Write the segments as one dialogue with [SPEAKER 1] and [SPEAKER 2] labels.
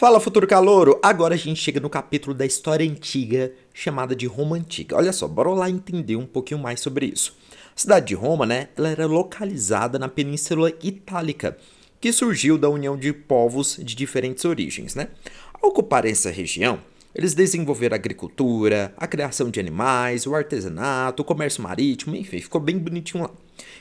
[SPEAKER 1] Fala futuro calouro! Agora a gente chega no capítulo da história antiga chamada de Roma Antiga. Olha só, bora lá entender um pouquinho mais sobre isso. A cidade de Roma, né, ela era localizada na Península Itálica, que surgiu da união de povos de diferentes origens, né? Ao ocupar essa região, eles desenvolveram a agricultura, a criação de animais, o artesanato, o comércio marítimo, enfim, ficou bem bonitinho lá.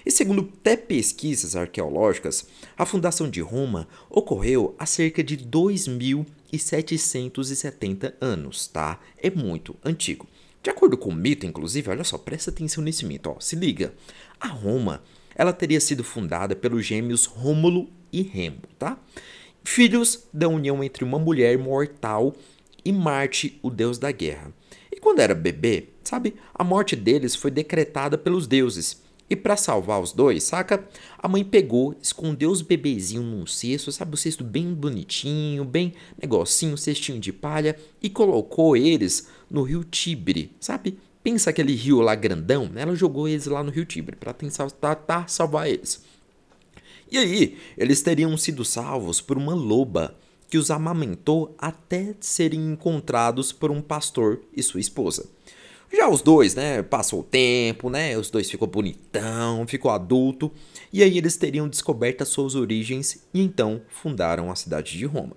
[SPEAKER 1] E segundo até pesquisas arqueológicas, a fundação de Roma ocorreu há cerca de 2.770 anos, tá? É muito antigo. De acordo com o mito, inclusive, olha só, presta atenção nesse mito, ó, se liga. A Roma, ela teria sido fundada pelos gêmeos Rômulo e Remo, tá? Filhos da união entre uma mulher mortal e Marte, o deus da guerra. E quando era bebê, sabe, a morte deles foi decretada pelos deuses e para salvar os dois, saca? A mãe pegou, escondeu os bebezinhos num cesto, sabe? O cesto bem bonitinho, bem negocinho, cestinho de palha, e colocou eles no rio Tibre, sabe? Pensa aquele rio lá grandão, né? Ela jogou eles lá no rio Tibre para tentar salvar eles. E aí, eles teriam sido salvos por uma loba que os amamentou até serem encontrados por um pastor e sua esposa. Já os dois, né, passou o tempo, né, os dois ficou bonitão, ficou adulto, e aí eles teriam descoberto as suas origens e então fundaram a cidade de Roma.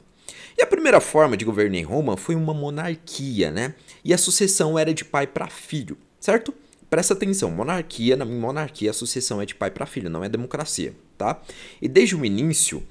[SPEAKER 1] E a primeira forma de governo em Roma foi uma monarquia, né? E a sucessão era de pai para filho, certo? Presta atenção, monarquia, na monarquia a sucessão é de pai para filho, não é democracia, tá? E desde o início,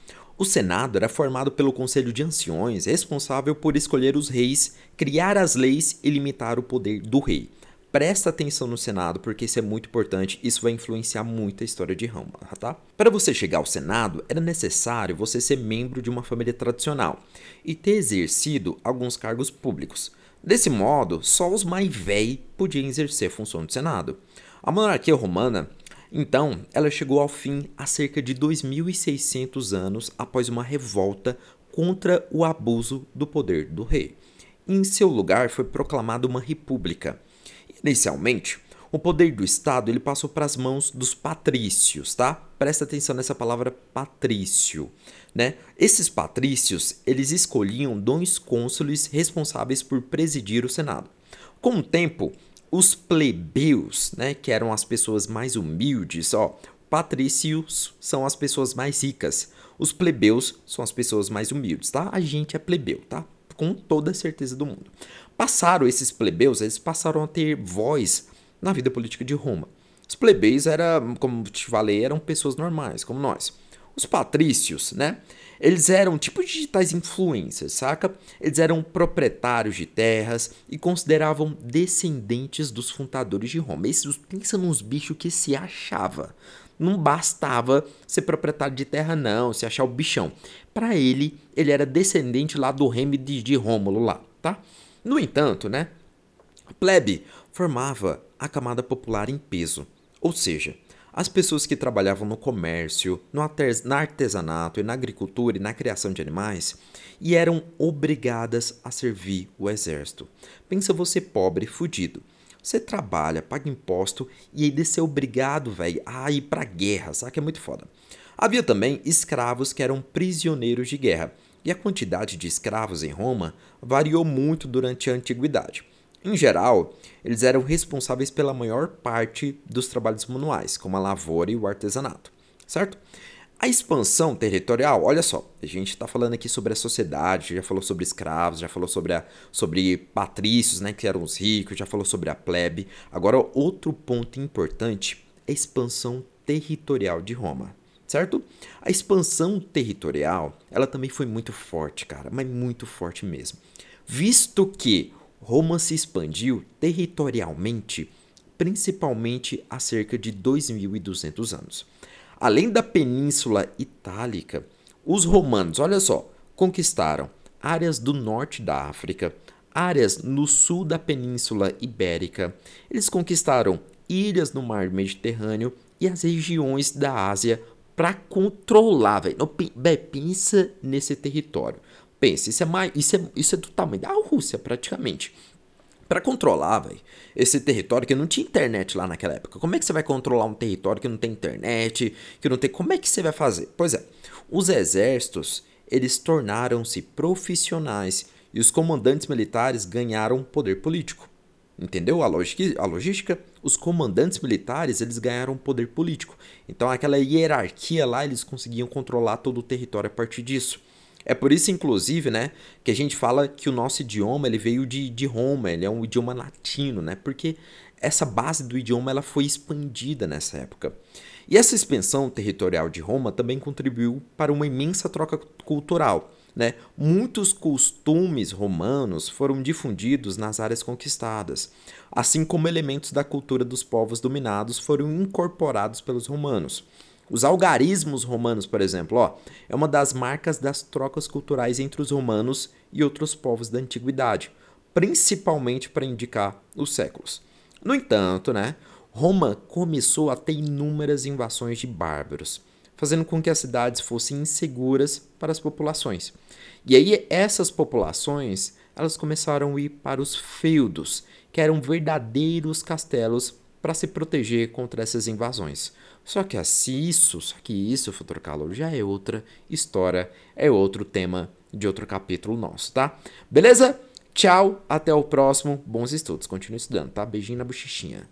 [SPEAKER 1] o Senado era formado pelo Conselho de Anciões, responsável por escolher os reis, criar as leis e limitar o poder do rei. Presta atenção no Senado, porque isso é muito importante, isso vai influenciar muito a história de Roma, tá? Para você chegar ao Senado, era necessário você ser membro de uma família tradicional e ter exercido alguns cargos públicos. Desse modo, só os mais velhos podiam exercer a função do Senado. A monarquia romana então, ela chegou ao fim há cerca de 2.600 anos após uma revolta contra o abuso do poder do rei. Em seu lugar foi proclamada uma república. Inicialmente, o poder do Estado ele passou para as mãos dos patrícios, tá? Presta atenção nessa palavra patrício, né? Esses patrícios, eles escolhiam dois cônsules responsáveis por presidir o Senado. Com o tempo, os plebeus, né, que eram as pessoas mais humildes, ó, patrícios são as pessoas mais ricas, os plebeus são as pessoas mais humildes, tá? A gente é plebeu, tá? Com toda a certeza do mundo. Passaram esses plebeus, eles passaram a ter voz na vida política de Roma. Os plebeus eram, como te falei, eram pessoas normais, como nós. Os patrícios, né? Eles eram tipo digitais influencers, saca? Eles eram proprietários de terras e consideravam descendentes dos fundadores de Roma. Esses pensa nos bichos que se achava. Não bastava ser proprietário de terra, não, se achar o bichão. Para ele, ele era descendente lá do reme de, de Rômulo lá, tá? No entanto, né? Plebe formava a camada popular em peso. Ou seja, as pessoas que trabalhavam no comércio, no artesanato e na agricultura e na criação de animais e eram obrigadas a servir o exército. Pensa você pobre, fudido. Você trabalha, paga imposto e aí ser obrigado, velho, a ir pra guerra, sabe que é muito foda. Havia também escravos que eram prisioneiros de guerra, e a quantidade de escravos em Roma variou muito durante a antiguidade. Em geral, eles eram responsáveis pela maior parte dos trabalhos manuais, como a lavoura e o artesanato, certo? A expansão territorial, olha só, a gente está falando aqui sobre a sociedade, já falou sobre escravos, já falou sobre, a, sobre patrícios, né, que eram os ricos, já falou sobre a plebe. Agora, outro ponto importante é a expansão territorial de Roma, certo? A expansão territorial, ela também foi muito forte, cara, mas muito forte mesmo. Visto que Roma se expandiu territorialmente, principalmente há cerca de 2.200 anos. Além da Península Itálica, os romanos, olha só, conquistaram áreas do norte da África, áreas no sul da Península Ibérica. Eles conquistaram ilhas no Mar Mediterrâneo e as regiões da Ásia para controlar, velho. Pensa nesse território. Pense, isso é, mais, isso é, isso é do tamanho da Rússia, praticamente. Para controlar, velho, esse território que não tinha internet lá naquela época. Como é que você vai controlar um território que não tem internet, que não tem. Como é que você vai fazer? Pois é, os exércitos eles tornaram-se profissionais e os comandantes militares ganharam poder político. Entendeu a, a logística? Os comandantes militares eles ganharam poder político. Então aquela hierarquia lá eles conseguiam controlar todo o território a partir disso. É por isso, inclusive, né, que a gente fala que o nosso idioma ele veio de, de Roma, ele é um idioma latino, né? Porque essa base do idioma ela foi expandida nessa época. E essa expansão territorial de Roma também contribuiu para uma imensa troca cultural. Né? Muitos costumes romanos foram difundidos nas áreas conquistadas, assim como elementos da cultura dos povos dominados foram incorporados pelos romanos. Os algarismos romanos, por exemplo, ó, é uma das marcas das trocas culturais entre os romanos e outros povos da antiguidade, principalmente para indicar os séculos. No entanto, né, Roma começou a ter inúmeras invasões de bárbaros, fazendo com que as cidades fossem inseguras para as populações. E aí essas populações, elas começaram a ir para os feudos, que eram verdadeiros castelos para se proteger contra essas invasões. Só que assim, isso, só que isso, futuro calor, já é outra história, é outro tema de outro capítulo nosso, tá? Beleza? Tchau, até o próximo. Bons estudos. Continue estudando, tá? Beijinho na bochichinha.